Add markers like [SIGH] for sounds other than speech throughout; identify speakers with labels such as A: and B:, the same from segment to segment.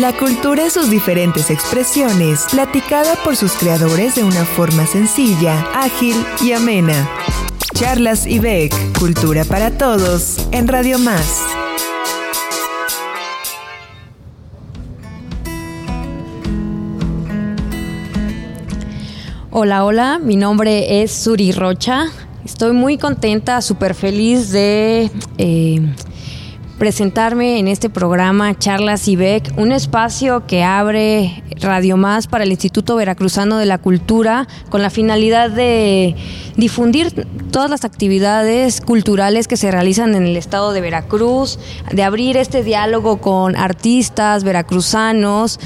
A: La cultura y sus diferentes expresiones, platicada por sus creadores de una forma sencilla, ágil y amena. Charlas y Beck, Cultura para Todos, en Radio Más.
B: Hola, hola, mi nombre es Suri Rocha. Estoy muy contenta, súper feliz de eh, presentarme en este programa Charlas IBEC, un espacio que abre Radio Más para el Instituto Veracruzano de la Cultura con la finalidad de difundir todas las actividades culturales que se realizan en el estado de Veracruz, de abrir este diálogo con artistas veracruzanos,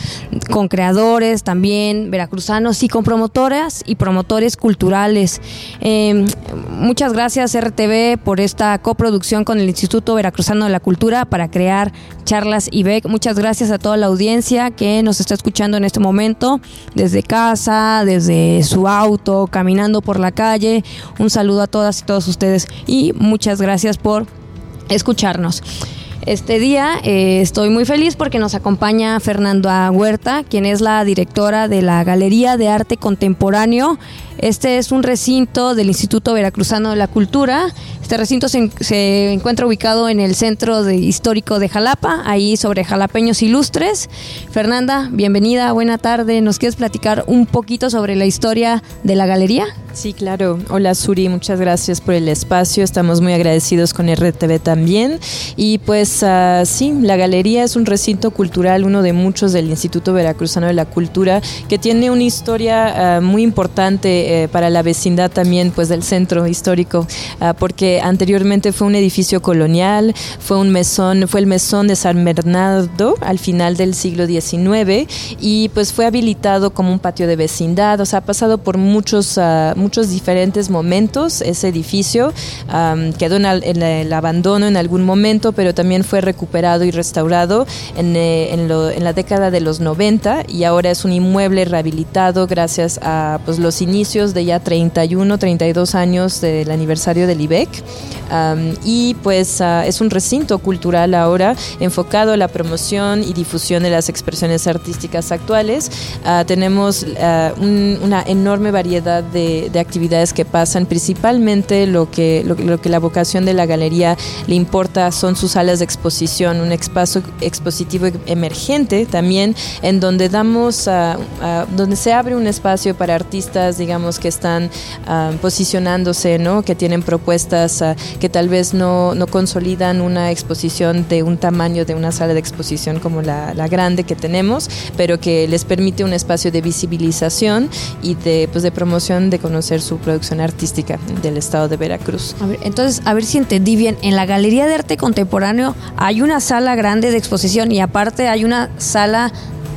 B: con creadores también veracruzanos y con promotoras y promotores culturales. Em, muchas gracias RTV por esta coproducción con el Instituto Veracruzano de la Cultura para crear charlas IBEC. Muchas gracias a toda la audiencia que nos está escuchando en este momento, desde casa, desde su auto, caminando por la calle. Un saludo a todas y todos ustedes y muchas gracias por escucharnos. Este día eh, estoy muy feliz porque nos acompaña Fernanda Huerta, quien es la directora de la Galería de Arte Contemporáneo. Este es un recinto del Instituto Veracruzano de la Cultura. Este recinto se, encuentra ubicado en el centro histórico de Jalapa, ahí sobre Jalapeños Ilustres. Fernanda, bienvenida, buena tarde. ¿Nos quieres platicar un poquito sobre la historia de la galería?
C: Sí, claro. Hola Suri, muchas gracias por el espacio. Estamos muy agradecidos con RTV también. Y pues uh, sí, la galería es un recinto cultural, uno de muchos del Instituto Veracruzano de la Cultura, que tiene una historia uh, muy importante uh, para la vecindad también pues del centro histórico, porque anteriormente fue un edificio colonial, fue un mesón, fue el mesón de San Bernardo al final del siglo XIX y pues fue habilitado como un patio de vecindad, o sea, ha pasado por muchos muchos diferentes momentos ese edificio. quedó en, el abandono en algún momento, pero también fue recuperado y restaurado en, eh, en, la década de los 90 y ahora es un inmueble rehabilitado gracias a pues, los inicios de ya 31, 32 años del aniversario del IBEC. Y pues ah, es un recinto cultural ahora enfocado a la promoción y difusión de las expresiones artísticas actuales. Ah, tenemos ah, una enorme variedad de, actividades que pasan, principalmente lo que, lo, que la vocación de la galería le importa son sus salas de exposición, un espacio expositivo emergente también, en donde damos, donde se abre un espacio para artistas, digamos, que están posicionándose, ¿no? que tienen propuestas que tal vez no, no, consolidan una exposición de un tamaño de una sala de exposición como la, la grande que tenemos, pero que les permite un espacio de visibilización y de, pues, de promoción de ser su producción artística del estado de Veracruz.
B: entonces, a ver si entendí bien. En la Galería de Arte Contemporáneo hay una sala grande de exposición y aparte hay una sala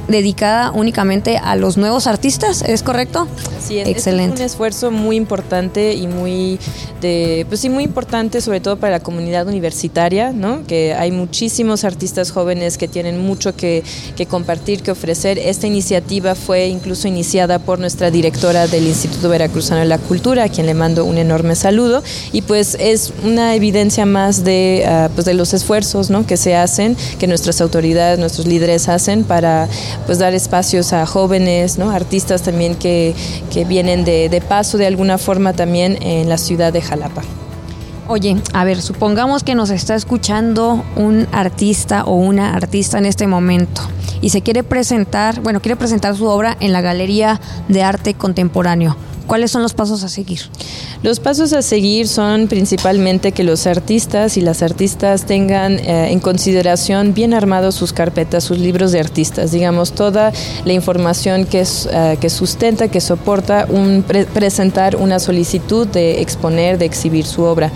B: dedicada únicamente a los nuevos artistas, ¿es correcto?
C: Sí, Excelente. es un esfuerzo muy importante y muy de, pues sí, muy importante sobre todo para la comunidad universitaria, ¿no? Que hay muchísimos artistas jóvenes que tienen mucho que, que compartir, que ofrecer. Esta iniciativa fue incluso iniciada por nuestra directora del Instituto Veracruzano de la Cultura, a quien le mando un enorme saludo, y pues es una evidencia más de, uh, pues de los esfuerzos, ¿no? Que se hacen, que nuestras autoridades, nuestros líderes hacen para pues dar espacios a jóvenes, ¿no? artistas también que, que vienen de, de paso de alguna forma también en la ciudad de Jalapa.
B: Oye, a ver, supongamos que nos está escuchando un artista o una artista en este momento y se quiere presentar, bueno, quiere presentar su obra en la Galería de Arte Contemporáneo. ¿Cuáles son los pasos a seguir?
C: Los pasos a seguir son principalmente que los artistas y las artistas tengan eh, en consideración bien armados sus carpetas, sus libros de artistas, digamos, toda la información que, es, eh, que sustenta, que soporta un presentar una solicitud de exponer, de exhibir su obra.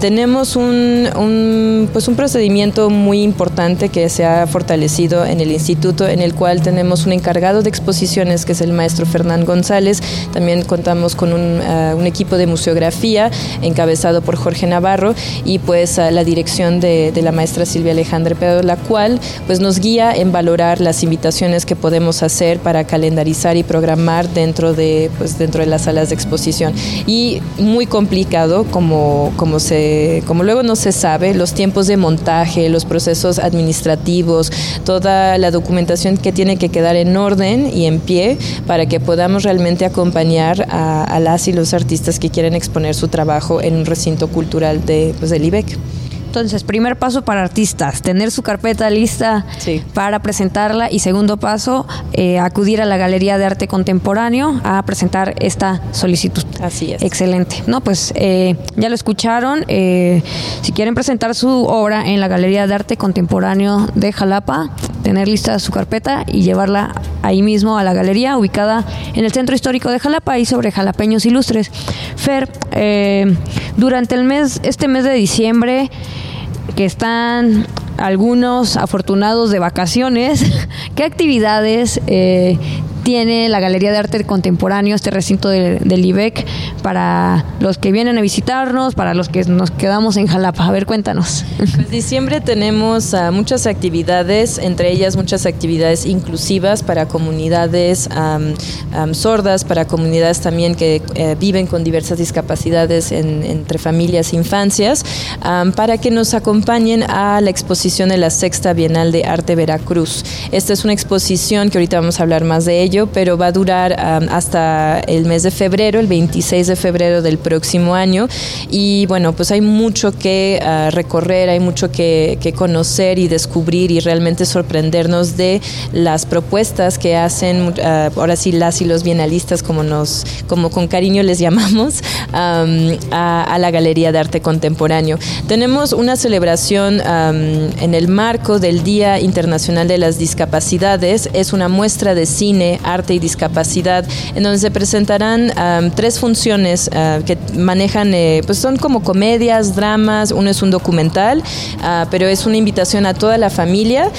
C: tenemos un, pues un procedimiento muy importante que se ha fortalecido en el instituto, en el cual tenemos un encargado de exposiciones, que es el maestro Fernán González, también contamos con un, un, equipo de museografía encabezado por Jorge Navarro y pues la dirección de, de, la maestra Silvia Alejandra Pedro, la cual pues nos guía en valorar las invitaciones que podemos hacer para calendarizar y programar dentro de, pues, dentro de las salas de exposición. Y muy complicado, como, como, se, como luego no se sabe, los tiempos de montaje, los procesos administrativos, toda la documentación que tiene que quedar en orden y en pie para que podamos realmente acompañar a, a las y los artistas que quieren exponer su trabajo en un recinto cultural de, pues, del IBEC.
B: Entonces, primer paso para artistas, tener su carpeta lista para presentarla y segundo paso, eh, acudir a la Galería de Arte Contemporáneo a presentar esta solicitud.
C: Así es.
B: Excelente. No, pues eh, ya lo escucharon. Eh, si quieren presentar su obra en la Galería de Arte Contemporáneo de Jalapa, tener lista su carpeta y llevarla ahí mismo a la galería ubicada en el Centro Histórico de Jalapa y sobre Jalapeños Ilustres. Fer, durante el mes, este mes de diciembre, que están algunos afortunados de vacaciones, [LAUGHS] ¿qué actividades eh, tiene la Galería de Arte Contemporáneo, este recinto del IBEC, para los que vienen a visitarnos, para los que nos quedamos en Jalapa. A ver, cuéntanos.
C: Pues diciembre tenemos uh, muchas actividades, entre ellas muchas actividades inclusivas para comunidades sordas, para comunidades también que uh, viven con diversas discapacidades en, entre familias e infancias, para que nos acompañen a la exposición de la Sexta Bienal de Arte Veracruz. Esta es una exposición que ahorita vamos a hablar más de ella pero va a durar um, hasta el mes de febrero, el 26 de febrero del próximo año. Y bueno, pues hay mucho que uh, recorrer, hay mucho que, conocer y descubrir y realmente sorprendernos de las propuestas que hacen, uh, ahora sí, las y los bienalistas, como, nos, como con cariño les llamamos, um, a, la Galería de Arte Contemporáneo. Tenemos una celebración um, en el marco del Día Internacional de las Discapacidades, es una muestra de cine arte y discapacidad, en donde se presentarán tres funciones ah, que manejan, eh, pues son como comedias, dramas, uno es un documental, ah, pero es una invitación a toda la familia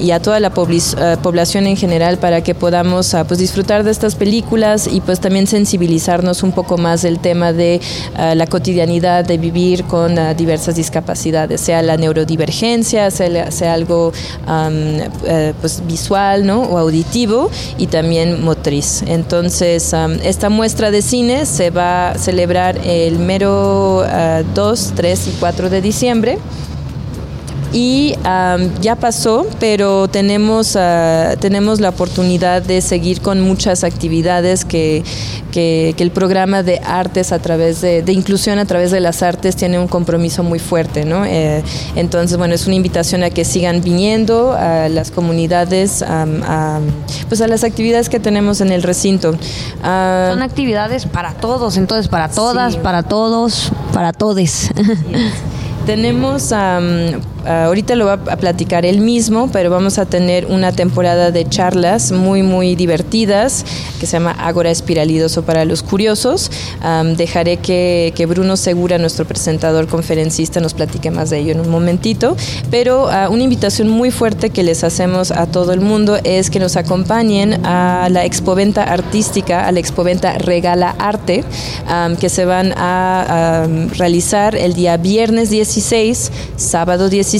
C: y a toda la ah, población en general para que podamos pues disfrutar de estas películas y pues también sensibilizarnos un poco más del tema de la cotidianidad de vivir con diversas discapacidades, sea la neurodivergencia, sea, sea algo eh, pues visual ¿no? o auditivo y también motriz. Entonces, esta muestra de cine se va a celebrar el mero 2, ah, 3 y 4 de diciembre y ya pasó, pero tenemos, uh, tenemos la oportunidad de seguir con muchas actividades que, que, el programa de artes a través de, de, inclusión a través de las artes tiene un compromiso muy fuerte, ¿no? Eh, entonces, bueno, es una invitación a que sigan viniendo a las comunidades, a, pues a las actividades que tenemos en el recinto.
B: Ah, Son actividades para todos, entonces para todas, para todos, para todes. [LAUGHS]
C: Tenemos Ah, ahorita lo va a platicar él mismo, pero vamos a tener una temporada de charlas muy, muy divertidas que se llama Ágora Espiralidoso para los curiosos. dejaré que, Bruno Segura, nuestro presentador conferencista, nos platique más de ello en un momentito. Pero ah, una invitación muy fuerte que les hacemos a todo el mundo es que nos acompañen a la expoventa artística, a la expoventa Regala Arte, que se van a realizar el día viernes 16, sábado 17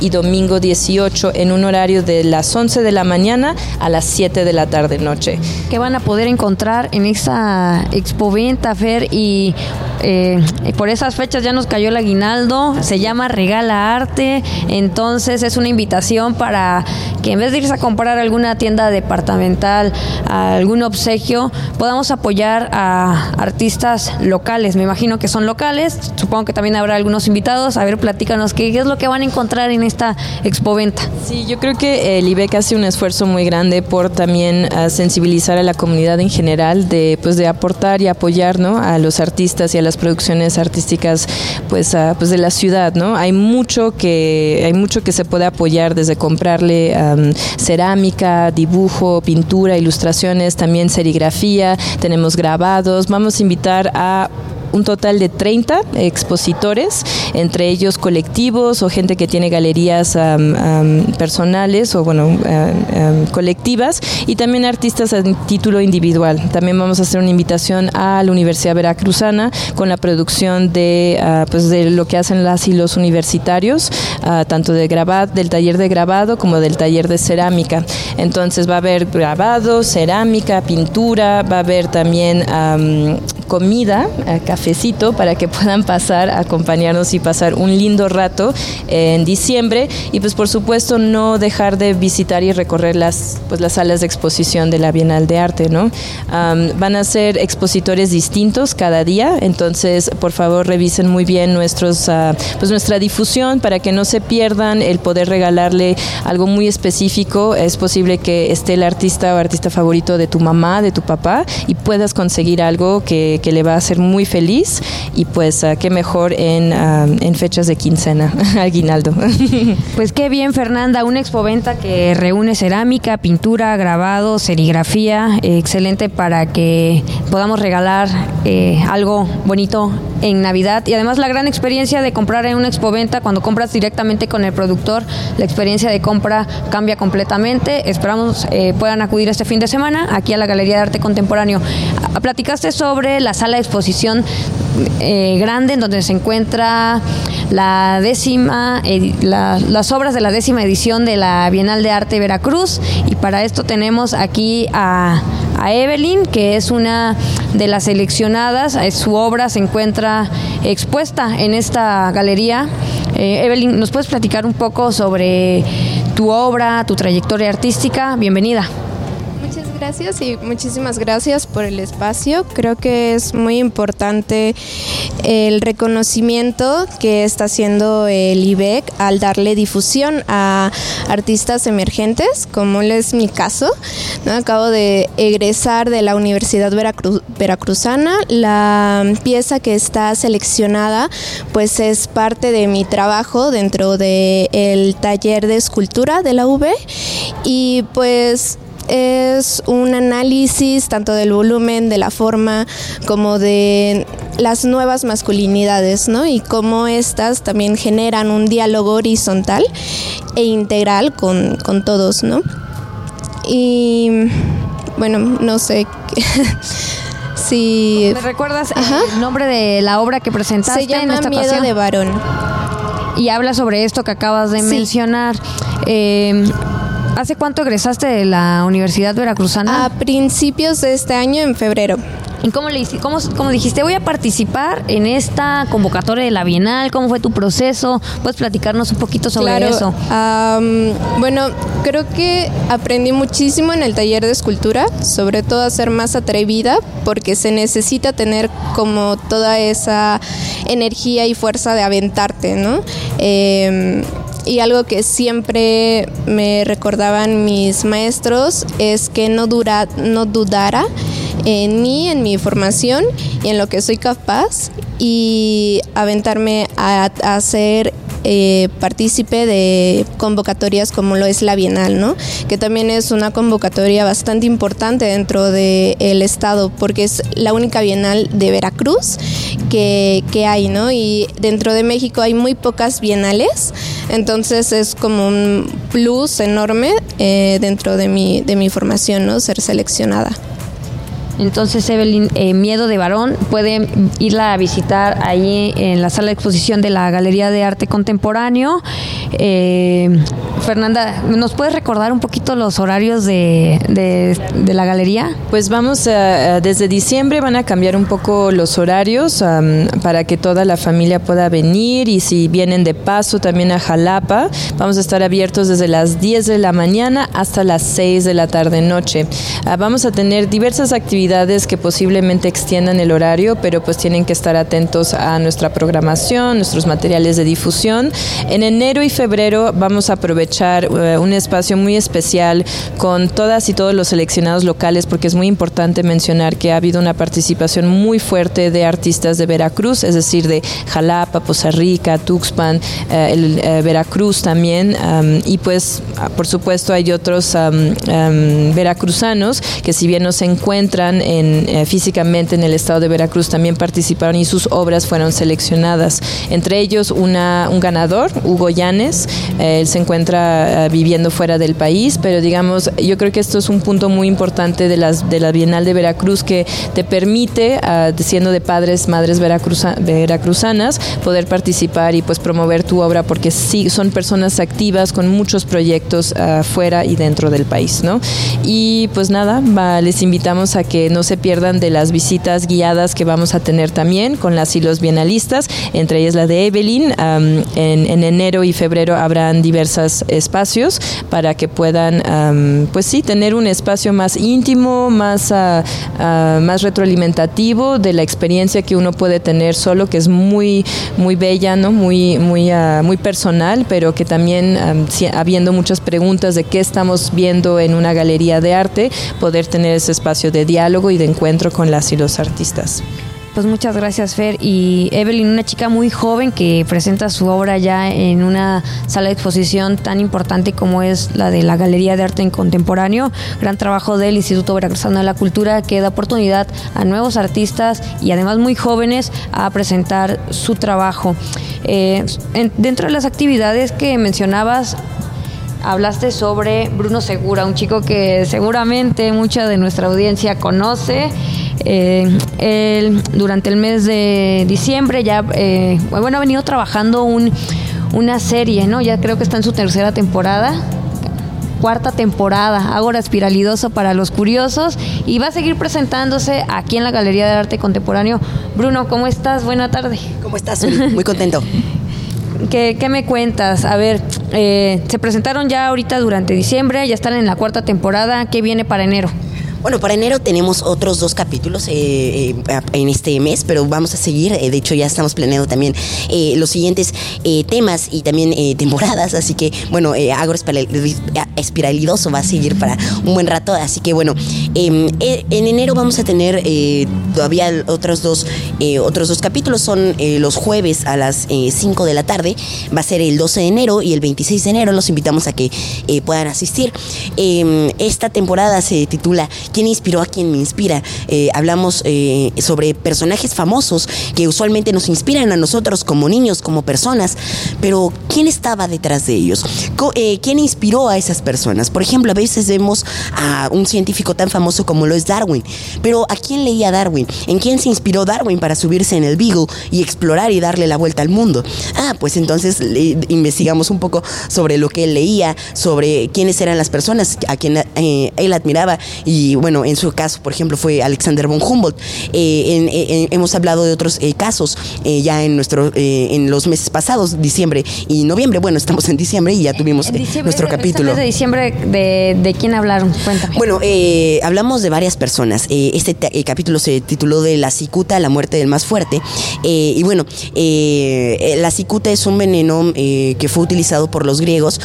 C: y domingo 18 en un horario de las 11 de la mañana a las 7 de la tarde noche.
B: ¿Qué van a poder encontrar en esta expoventa, Fer? Y eh, por esas fechas ya nos cayó el aguinaldo, se llama Regala Arte, entonces es una invitación para que en vez de irse a comprar alguna tienda departamental, algún obsequio, podamos apoyar a artistas locales. Me imagino que son locales, supongo que también habrá algunos invitados. A ver, platícanos, ¿qué, es lo que van a encontrar en esta expoventa?
C: Sí, yo creo que el IBEC hace un esfuerzo muy grande por también ah, sensibilizar a la comunidad en general, de, pues, de aportar y apoyar ¿no? a los artistas y a las producciones artísticas pues, ah, pues de la ciudad. ¿no? Hay, mucho que, hay mucho que se puede apoyar desde comprarle a cerámica, dibujo, pintura, ilustraciones, también serigrafía, tenemos grabados. Vamos a invitar a un total de 30 expositores, entre ellos colectivos o gente que tiene galerías personales o bueno, colectivas y también artistas a título individual. También vamos a hacer una invitación a la Universidad Veracruzana con la producción de, ah, pues de lo que hacen las y los universitarios, ah, tanto de grabado, del taller de grabado como del taller de cerámica. Entonces va a haber grabado, cerámica, pintura, va a haber también comida, eh, para que puedan pasar, acompañarnos y pasar un lindo rato en diciembre. Y pues por supuesto no dejar de visitar y recorrer las, pues, las salas de exposición de la Bienal de Arte, ¿no? van a ser expositores distintos cada día, entonces por favor revisen muy bien nuestros, ah, pues nuestra difusión para que no se pierdan el poder regalarle algo muy específico. Es posible que esté el artista o artista favorito de tu mamá, de tu papá y puedas conseguir algo que, le va a hacer muy feliz y pues ah, qué mejor en, ah, en fechas de quincena, [LAUGHS] aguinaldo. [LAUGHS]
B: Pues qué bien Fernanda, una expoventa que reúne cerámica, pintura, grabado, serigrafía, excelente para que podamos regalar eh, algo bonito en Navidad y además la gran experiencia de comprar en una expoventa cuando compras directamente con el productor, la experiencia de compra cambia completamente. Esperamos eh, puedan acudir este fin de semana aquí a la Galería de Arte Contemporáneo. Platicaste sobre la sala de exposición eh, grande en donde se encuentra la décima, las obras de la décima edición de la Bienal de Arte Veracruz y para esto tenemos aquí a a Evelyn, que es una de las seleccionadas. Su obra se encuentra expuesta en esta galería. Eh, Evelyn, ¿nos puedes platicar un poco sobre tu obra, tu trayectoria artística? Bienvenida
D: gracias y muchísimas gracias por el espacio. Creo que es muy importante el reconocimiento que está haciendo el IBEC al darle difusión a artistas emergentes, como es mi caso. Acabo de egresar de la Universidad Veracruzana. La pieza que está seleccionada pues es parte de mi trabajo dentro del taller de escultura de la UB y pues es un análisis tanto del volumen, de la forma, como de las nuevas masculinidades, ¿no? Y cómo estas también generan un diálogo horizontal e integral con, todos, ¿no? Y bueno, no sé [LAUGHS] si...
B: ¿Me recuerdas el nombre de la obra que presentaste
D: Se llama Miedo de varón.
B: Y habla sobre esto que acabas de mencionar. Eh, ¿Hace cuánto egresaste de la Universidad Veracruzana?
D: A principios de este año, en febrero.
B: ¿Y cómo, le, cómo, cómo dijiste, voy a participar en esta convocatoria de la Bienal? ¿Cómo fue tu proceso? ¿Puedes platicarnos un poquito sobre eso?
D: bueno, creo que aprendí muchísimo en el taller de escultura, sobre todo a ser más atrevida, porque se necesita tener como toda esa energía y fuerza de aventarte, ¿no? Eh, y algo que siempre me recordaban mis maestros es que no, dura, no dudara en mí, en mi formación y en lo que soy capaz y aventarme a hacer eh, partícipe de convocatorias como lo es la Bienal, ¿no? Que también es una convocatoria bastante importante dentro del estado, porque es la única Bienal de Veracruz que, hay, ¿no? Y dentro de México hay muy pocas bienales, entonces es como un plus enorme eh, dentro de mi, de mi formación, ¿no? Ser seleccionada.
B: Entonces, Evelyn, eh, Miedo de Varón, pueden irla a visitar ahí en la sala de exposición de la Galería de Arte Contemporáneo. Eh, Fernanda, ¿nos puedes recordar un poquito los horarios de, de, la galería?
C: Pues vamos, desde diciembre van a cambiar un poco los horarios para que toda la familia pueda venir y si vienen de paso también a Jalapa, vamos a estar abiertos desde las 10 de la mañana hasta las 6 de la tarde-noche. Ah, vamos a tener diversas actividades que posiblemente extiendan el horario, pero pues tienen que estar atentos a nuestra programación, nuestros materiales de difusión. En enero y febrero vamos a aprovechar eh, un espacio muy especial con todas y todos los seleccionados locales porque es muy importante mencionar que ha habido una participación muy fuerte de artistas de Veracruz, es decir, de Jalapa, Poza Rica, Tuxpan, eh, el, eh, Veracruz también. y pues, ah, por supuesto, hay otros veracruzanos que si bien no se encuentran en, físicamente en el estado de Veracruz, también participaron y sus obras fueron seleccionadas. Entre ellos, una, un ganador, Hugo Llanes, él se encuentra viviendo fuera del país, pero digamos, yo creo que esto es un punto muy importante de, las, de la Bienal de Veracruz que te permite, uh, siendo de padres, madres veracruza, veracruzanas, poder participar y pues promover tu obra porque sí, son personas activas con muchos proyectos uh, fuera y dentro del país, ¿no? Y pues nada, les invitamos a que no se pierdan de las visitas guiadas que vamos a tener también con las y los bienalistas, entre ellas la de Evelyn. En, en, enero y febrero habrán espacios para que puedan, um, pues sí, tener un espacio más íntimo, más, uh, uh, más retroalimentativo de la experiencia que uno puede tener solo, que es muy, muy bella, ¿no? muy, muy, uh, muy personal, pero que también, habiendo muchas preguntas de qué estamos viendo en una galería de arte, poder tener ese espacio de diálogo y de encuentro con las y los artistas.
B: Pues muchas gracias, Fer. Y Evelyn, una chica muy joven que presenta su obra ya en una sala de exposición tan importante como es la de la Galería de Arte en Contemporáneo. Gran trabajo del Instituto Veracruzano de la Cultura que da oportunidad a nuevos artistas y además muy jóvenes a presentar su trabajo. Eh, dentro de las actividades que mencionabas, hablaste sobre Bruno Segura, un chico que seguramente mucha de nuestra audiencia conoce. Eh, él, durante el mes de diciembre ya, eh, bueno, ha venido trabajando un, una serie, ¿no? Ya creo que está en su tercera temporada cuarta temporada, Ágora Espiralidoso para los curiosos y va a seguir presentándose aquí en la Galería de Arte Contemporáneo. Bruno, ¿cómo estás? Buena tarde.
E: ¿Cómo estás? Muy contento. [LAUGHS]
B: ¿Qué, ¿Qué, me cuentas? A ver, eh, se presentaron ya ahorita durante diciembre, ya están en la cuarta temporada. ¿Qué viene para enero?
E: Bueno, para enero tenemos otros dos capítulos eh, eh, en este mes, pero vamos a seguir. Eh, de hecho, ya estamos planeando también los siguientes temas y también temporadas. Así que, bueno, Agro Espiralidoso va a seguir para un buen rato. Así que, bueno, em, en enero vamos a tener todavía otros dos, otros dos capítulos. Son los jueves a las 5 de la tarde. Va a ser el 12 de enero y el 26 de enero. Los invitamos a que puedan asistir. Em, esta temporada se titula quién inspiró a quien me inspira. Eh, hablamos eh, sobre personajes famosos que usualmente nos inspiran a nosotros como niños, como personas, pero ¿quién estaba detrás de ellos? Eh, ¿Quién inspiró a esas personas? Por ejemplo, a veces vemos a un científico tan famoso como lo es Darwin, pero ¿a quién leía Darwin? ¿En quién se inspiró Darwin para subirse en el Beagle y explorar y darle la vuelta al mundo? Ah, pues entonces investigamos un poco sobre lo que él leía, sobre quiénes eran las personas a quien él admiraba y bueno, en su caso, por ejemplo, fue Alexander von Humboldt. Eh, hemos hablado de otros eh, casos eh, ya en nuestro en los meses pasados, diciembre y noviembre. Bueno, estamos en diciembre y ya tuvimos nuestro capítulo.
B: De diciembre, de, ¿de quién hablaron? Cuéntame.
E: Bueno, hablamos de varias personas. este capítulo se tituló de La cicuta, la muerte del más fuerte. y bueno, la cicuta es un veneno que fue utilizado por los griegos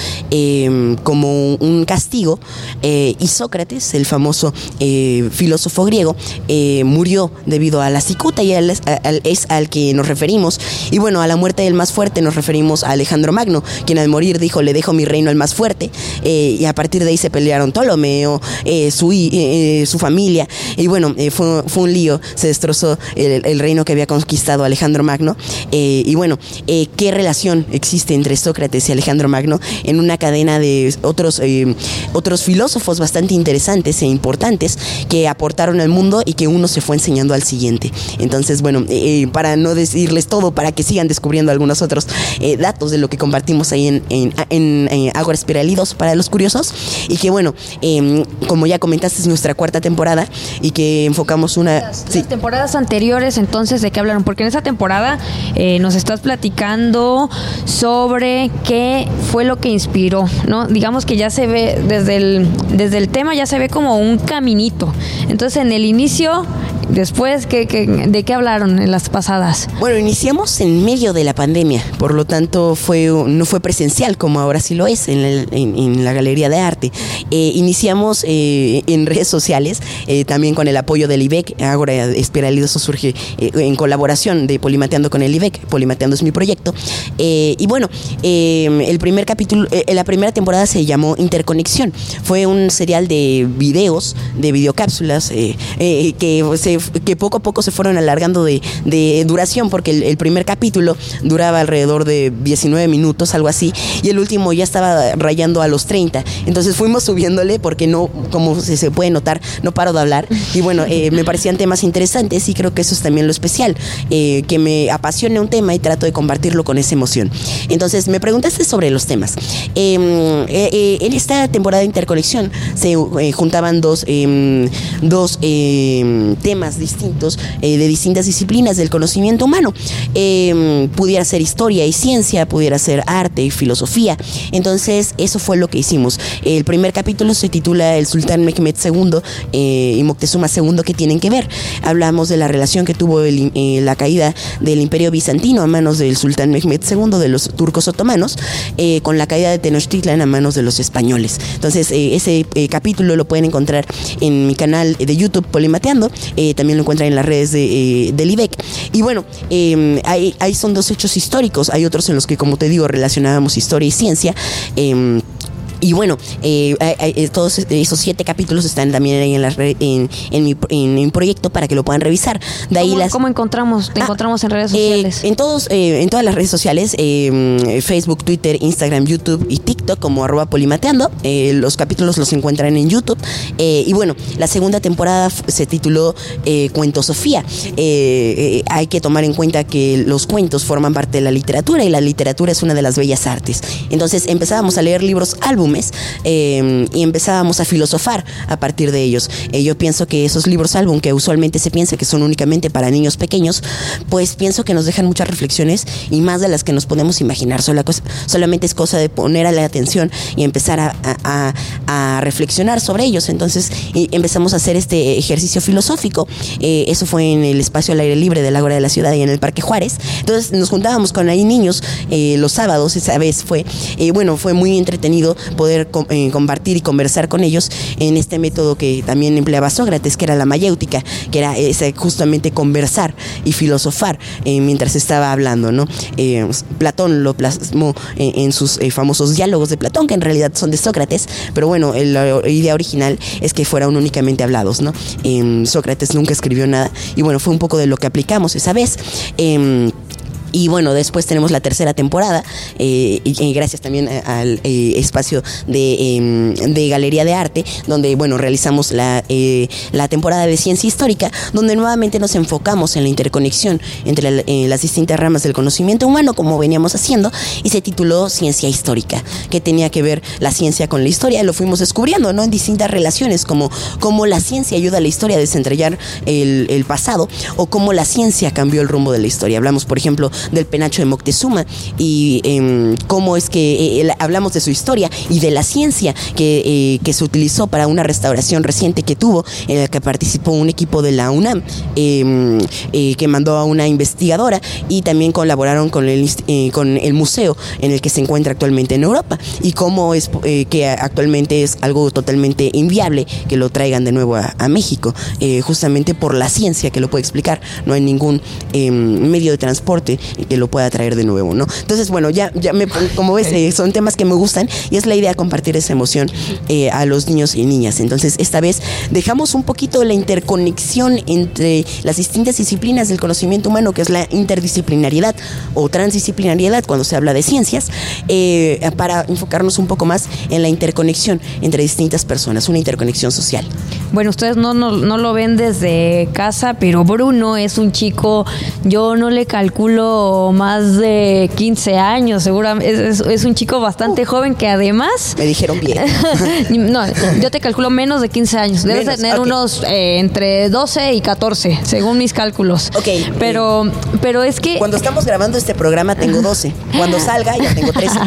E: como un castigo. y Sócrates, el famoso eh, filósofo griego, eh, murió debido a la cicuta y es, al que nos referimos. Y bueno, a la muerte del más fuerte nos referimos a Alejandro Magno, quien al morir dijo, le dejo mi reino al más fuerte. Eh, y a partir de ahí se pelearon Ptolomeo, su, su familia. Y bueno, fue, fue, un lío, se destrozó el, reino que había conquistado Alejandro Magno. y bueno, ¿qué relación existe entre Sócrates y Alejandro Magno en una cadena de otros, otros filósofos bastante interesantes e importantes? Que aportaron al mundo y que uno se fue enseñando al siguiente. Entonces, bueno, eh, para no decirles todo, para que sigan descubriendo algunos otros eh, datos de lo que compartimos ahí en, en, en, Agua Espiralidos para los curiosos. Y que, bueno, em, como ya comentaste, es nuestra cuarta temporada y que enfocamos una...
B: Las, temporadas anteriores, entonces, ¿de qué hablaron? Porque en esa temporada eh, nos estás platicando sobre qué fue lo que inspiró, ¿no? Digamos que ya se ve desde el, desde el tema, ya se ve como un camino entonces en el inicio después, ¿qué, de qué hablaron en las pasadas?
E: Bueno, iniciamos en medio de la pandemia, por lo tanto fue no fue presencial como ahora sí lo es en, el, la Galería de Arte. Eh, iniciamos eh, en redes sociales, eh, también con el apoyo del IBEC, ahora Espiralidoso surge en colaboración de Polimateando con el IBEC, Polimateando es mi proyecto. Y bueno, el primer capítulo, la primera temporada se llamó Interconexión, fue un serial de videos, de videocápsulas, eh, eh, que, se, que poco a poco se fueron alargando de, de duración, porque el, el primer capítulo duraba alrededor de 19 minutos, algo así, y el último ya estaba rayando a los 30. Entonces fuimos subiéndole porque no, como se, puede notar, no paro de hablar. Y bueno, eh, me parecían temas interesantes y creo que eso es también lo especial, eh, que me apasione un tema y trato de compartirlo con esa emoción. Entonces, me preguntaste sobre los temas. Eh, eh, eh, en esta temporada de interconexión se juntaban dos, eh, dos eh, temas distintos eh, de distintas disciplinas del conocimiento humano. Eh, pudiera ser historia y ciencia, pudiera ser arte y filosofía. Entonces, eso fue lo que hicimos. El primer capítulo se titula El Sultán Mehmed II eh, y Moctezuma II, que tienen que ver? Hablamos de la relación que tuvo el, eh, la caída del Imperio Bizantino a manos del Sultán Mehmed II, de los turcos otomanos, con la caída de Tenochtitlan a manos de los españoles. Entonces, ese capítulo lo pueden encontrar en mi canal de YouTube Polimateando, eh, también lo encuentran en las redes de, eh, del IBEC. Y bueno, eh, ahí, ahí son dos hechos históricos, hay otros en los que, como te digo, relacionábamos historia y ciencia. Eh, y bueno, eh, eh, todos esos siete capítulos están también ahí en, las re- en, en, mi, en mi proyecto para que lo puedan revisar. De ahí
B: ¿Cómo,
E: las,
B: cómo encontramos, te
E: Ah,
B: encontramos en redes
E: eh,
B: sociales?
E: en todos, eh, en todas las redes sociales, eh, Facebook, Twitter, Instagram, YouTube y TikTok como arroba polimateando. Eh, los capítulos los encuentran en YouTube. Eh, y bueno, la segunda temporada se tituló eh, Cuento Sofía. Eh, eh, hay que tomar en cuenta que los cuentos forman parte de la literatura y la literatura es una de las bellas artes. Entonces empezábamos a leer libros álbumes eh, y empezábamos a filosofar a partir de ellos. Eh, yo pienso que esos libros álbum que usualmente se piensa que son únicamente para niños pequeños, pues pienso que nos dejan muchas reflexiones y más de las que nos podemos imaginar. Solamente es cosa de poner a la atención y empezar a, reflexionar sobre ellos. Entonces empezamos a hacer este ejercicio filosófico. Eh, eso fue en el espacio al aire libre del Ágora de la Ciudad y en el Parque Juárez. Entonces nos juntábamos con ahí niños los sábados, esa vez fue, bueno, fue muy entretenido poder eh, compartir y conversar con ellos en este método que también empleaba Sócrates, que era la mayéutica, que era justamente conversar y filosofar eh, mientras estaba hablando, ¿no? Eh, Platón lo plasmó en sus famosos diálogos de Platón, que en realidad son de Sócrates, pero bueno, la idea original es que fueran únicamente hablados, ¿no? Em, Sócrates nunca escribió nada y bueno, fue un poco de lo que aplicamos esa vez. Y bueno, después tenemos la tercera temporada, eh, y, gracias también al eh, espacio de, em, de Galería de Arte, donde bueno, realizamos la, eh, la temporada de Ciencia Histórica, donde nuevamente nos enfocamos en la interconexión entre eh, las distintas ramas del conocimiento humano, como veníamos haciendo, y se tituló Ciencia Histórica, que tenía que ver la ciencia con la historia, y lo fuimos descubriendo, ¿no? En distintas relaciones, como cómo la ciencia ayuda a la historia a desentrañar el, el pasado, o cómo la ciencia cambió el rumbo de la historia. Hablamos, por ejemplo, del penacho de Moctezuma y em, cómo es que eh, hablamos de su historia y de la ciencia que, eh, que se utilizó para una restauración reciente que tuvo, en la que participó un equipo de la UNAM em, eh, que mandó a una investigadora y también colaboraron con el, eh, con el museo en el que se encuentra actualmente en Europa y cómo es eh, que actualmente es algo totalmente inviable que lo traigan de nuevo a, a México, eh, justamente por la ciencia que lo puede explicar. No hay ningún em, medio de transporte que lo pueda traer de nuevo, ¿no? Entonces, bueno, ya, ya me, como ves, eh, son temas que me gustan y es la idea compartir esa emoción eh, a los niños y niñas. Entonces, esta vez dejamos un poquito la interconexión entre las distintas disciplinas del conocimiento humano, que es la interdisciplinariedad o transdisciplinariedad cuando se habla de ciencias, eh, para enfocarnos un poco más en la interconexión entre distintas personas, una interconexión social.
B: Bueno, ustedes no, no, no lo ven desde casa, pero Bruno es un chico, yo no le calculo más de 15 años, seguramente. Es, es- es un chico bastante joven que además...
E: Me dijeron bien. [LAUGHS]
B: no, yo te calculo menos de 15 años. Debes
E: Menos,
B: tener unos eh, entre 12 y 14, según mis cálculos.
E: Ok.
B: Pero, pero es que
E: Cuando estamos grabando este programa tengo 12. Cuando [LAUGHS] salga ya tengo 13.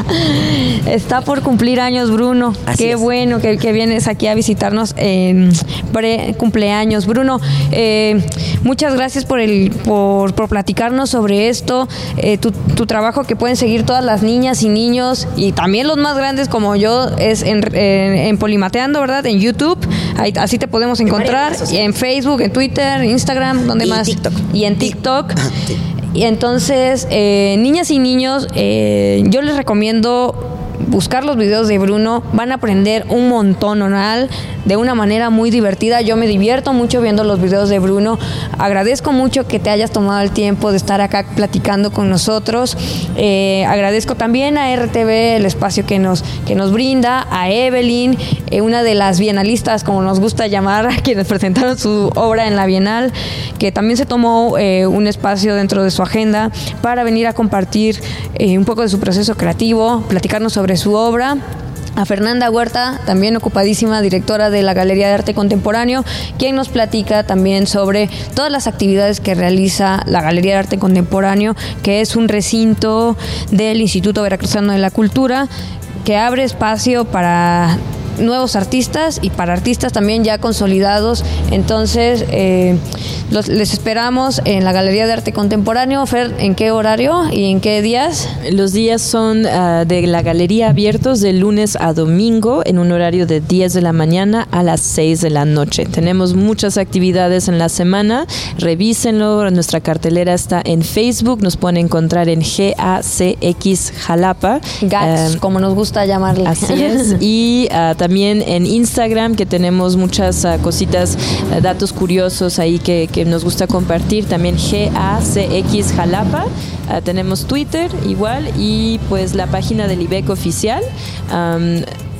B: está por cumplir años Bruno.
E: Así
B: Qué
E: es.
B: bueno que, que vienes aquí a visitarnos. Eh, pre-cumpleaños. Bruno, eh, muchas gracias por, el, por, por platicarnos sobre esto, eh, tu, tu, trabajo que pueden seguir todas las niñas y niños y también los más grandes como yo es en, en, Polimateando, ¿verdad? En YouTube, ahí, así te podemos encontrar, en Facebook, en Twitter, Instagram, donde más?
E: TikTok.
B: Y en TikTok. Y entonces, eh, niñas y niños, eh, yo les recomiendo buscar los videos de Bruno, van a aprender un montón oral de una manera muy divertida. Yo me divierto mucho viendo los videos de Bruno. Agradezco mucho que te hayas tomado el tiempo de estar acá platicando con nosotros. Eh, agradezco también a RTV el espacio que nos, que nos brinda, a Evelyn, eh, una de las bienalistas, como nos gusta llamar, [LAUGHS] quienes presentaron su obra en la Bienal, que también se tomó eh, un espacio dentro de su agenda para venir a compartir un poco de su proceso creativo, platicarnos sobre su obra. A Fernanda Huerta, también ocupadísima directora de la Galería de Arte Contemporáneo, quien nos platica también sobre todas las actividades que realiza la Galería de Arte Contemporáneo, que es un recinto del Instituto Veracruzano de la Cultura, que abre espacio para nuevos artistas y para artistas también ya consolidados. Entonces, eh, los, les esperamos en la Galería de Arte Contemporáneo. Fer, ¿en qué horario y en qué días?
C: Los días son uh, de la galería abiertos de lunes a domingo en un horario de 10 de la mañana a las 6 de la noche. Tenemos muchas actividades en la semana. Revísenlo. Nuestra cartelera está en Facebook. Nos pueden encontrar en GACX Jalapa.
B: GACX, uh, como nos gusta llamarle.
C: Así es. [LAUGHS] y uh, también en Instagram, que tenemos muchas uh, cositas, uh, datos curiosos ahí que, nos gusta compartir. También GACX Jalapa. Uh, tenemos Twitter igual y pues la página del IBEC oficial.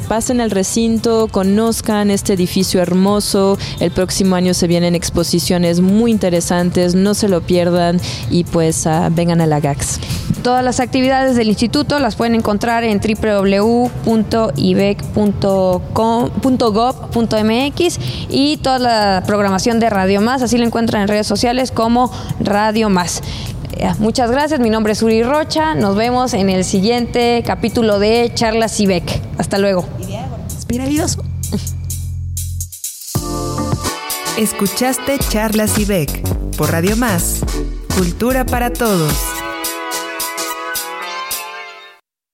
C: Pasen al recinto, conozcan este edificio hermoso. El próximo año se vienen exposiciones muy interesantes, no se lo pierdan y pues vengan a la GAX.
B: Todas las actividades del instituto las pueden encontrar en www.ibec.gov.mx y toda la programación de Radio Más, así lo encuentran en redes sociales como Radio Más. Muchas gracias, mi nombre es Uri Rocha, nos vemos en el siguiente capítulo de Charlas IBEC. Hasta luego.
A: Escuchaste Charlas IBEC por Radio Más, Cultura para Todos.